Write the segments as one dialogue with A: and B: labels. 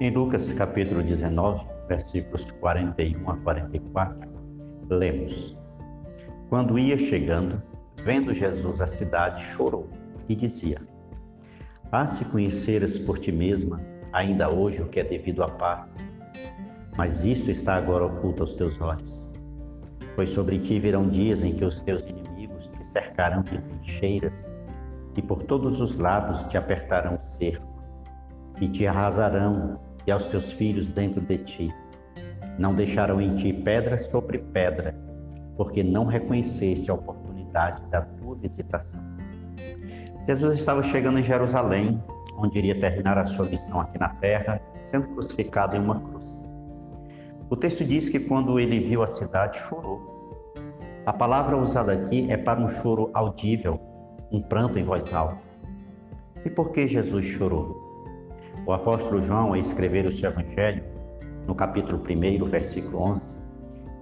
A: Em Lucas capítulo 19, versículos 41 a 44, lemos: Quando ia chegando, vendo Jesus a cidade, chorou e dizia: Ah, se conheceras por ti mesma, ainda hoje, o que é devido à paz, mas isto está agora oculto aos teus olhos. Pois sobre ti virão dias em que os teus inimigos te cercarão de trincheiras e por todos os lados te apertarão o cerco e te arrasarão e aos teus filhos dentro de ti. Não deixarão em ti pedra sobre pedra, porque não reconheceste a oportunidade da tua visitação. Jesus estava chegando em Jerusalém, onde iria terminar a sua missão aqui na terra, sendo crucificado em uma cruz. O texto diz que quando ele viu a cidade, chorou. A palavra usada aqui é para um choro audível, um pranto em voz alta. E por que Jesus chorou? O apóstolo João, ao escrever o seu evangelho, no capítulo 1, versículo 11,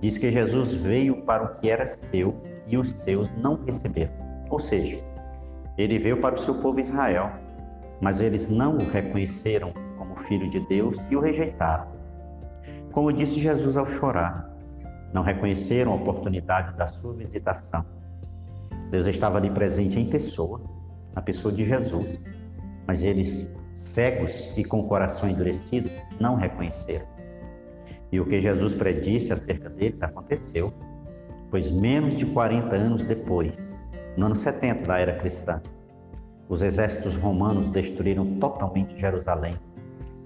A: diz que Jesus veio para o que era seu e os seus não receberam. Ou seja, ele veio para o seu povo Israel, mas eles não o reconheceram como filho de Deus e o rejeitaram. Como disse Jesus ao chorar, não reconheceram a oportunidade da sua visitação. Deus estava ali presente em pessoa, na pessoa de Jesus, mas eles cegos e com o coração endurecido, não reconheceram. E o que Jesus predisse acerca deles aconteceu, pois menos de 40 anos depois, no ano 70 da era cristã, os exércitos romanos destruíram totalmente Jerusalém,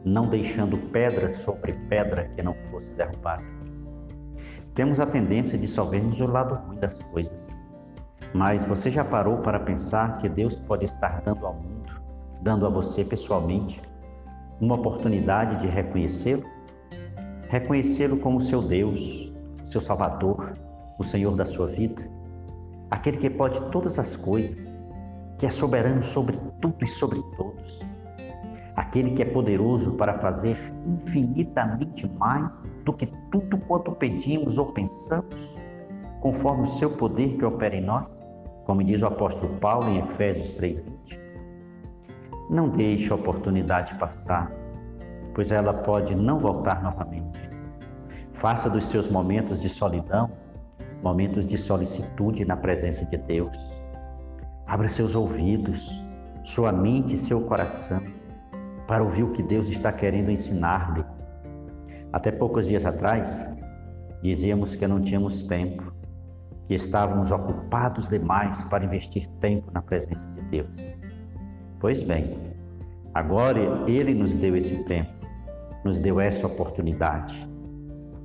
A: não deixando pedra sobre pedra que não fosse derrubada. Temos a tendência de só vermos o lado ruim das coisas. Mas você já parou para pensar que Deus pode estar dando ao mundo dando a você pessoalmente uma oportunidade de reconhecê-lo, reconhecê-lo como seu Deus, seu Salvador, o Senhor da sua vida, aquele que pode todas as coisas, que é soberano sobre tudo e sobre todos, aquele que é poderoso para fazer infinitamente mais do que tudo quanto pedimos ou pensamos, conforme o seu poder que opera em nós, como diz o apóstolo Paulo em Efésios 3:20. Não deixe a oportunidade passar, pois ela pode não voltar novamente. Faça dos seus momentos de solidão momentos de solicitude na presença de Deus. Abra seus ouvidos, sua mente e seu coração para ouvir o que Deus está querendo ensinar-lhe. Até poucos dias atrás, dizíamos que não tínhamos tempo, que estávamos ocupados demais para investir tempo na presença de Deus. Pois bem, agora Ele nos deu esse tempo, nos deu essa oportunidade.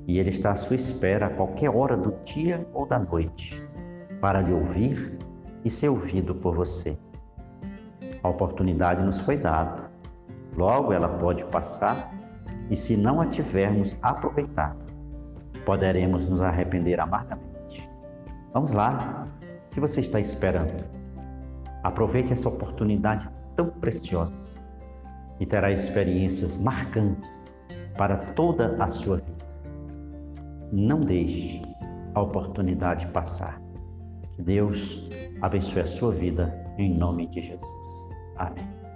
A: E Ele está à sua espera a qualquer hora do dia ou da noite para lhe ouvir e ser ouvido por você. A oportunidade nos foi dada, logo ela pode passar e, se não a tivermos aproveitado, poderemos nos arrepender amargamente. Vamos lá, o que você está esperando? Aproveite essa oportunidade tão preciosa e terá experiências marcantes para toda a sua vida. Não deixe a oportunidade passar. Que Deus abençoe a sua vida em nome de Jesus. Amém.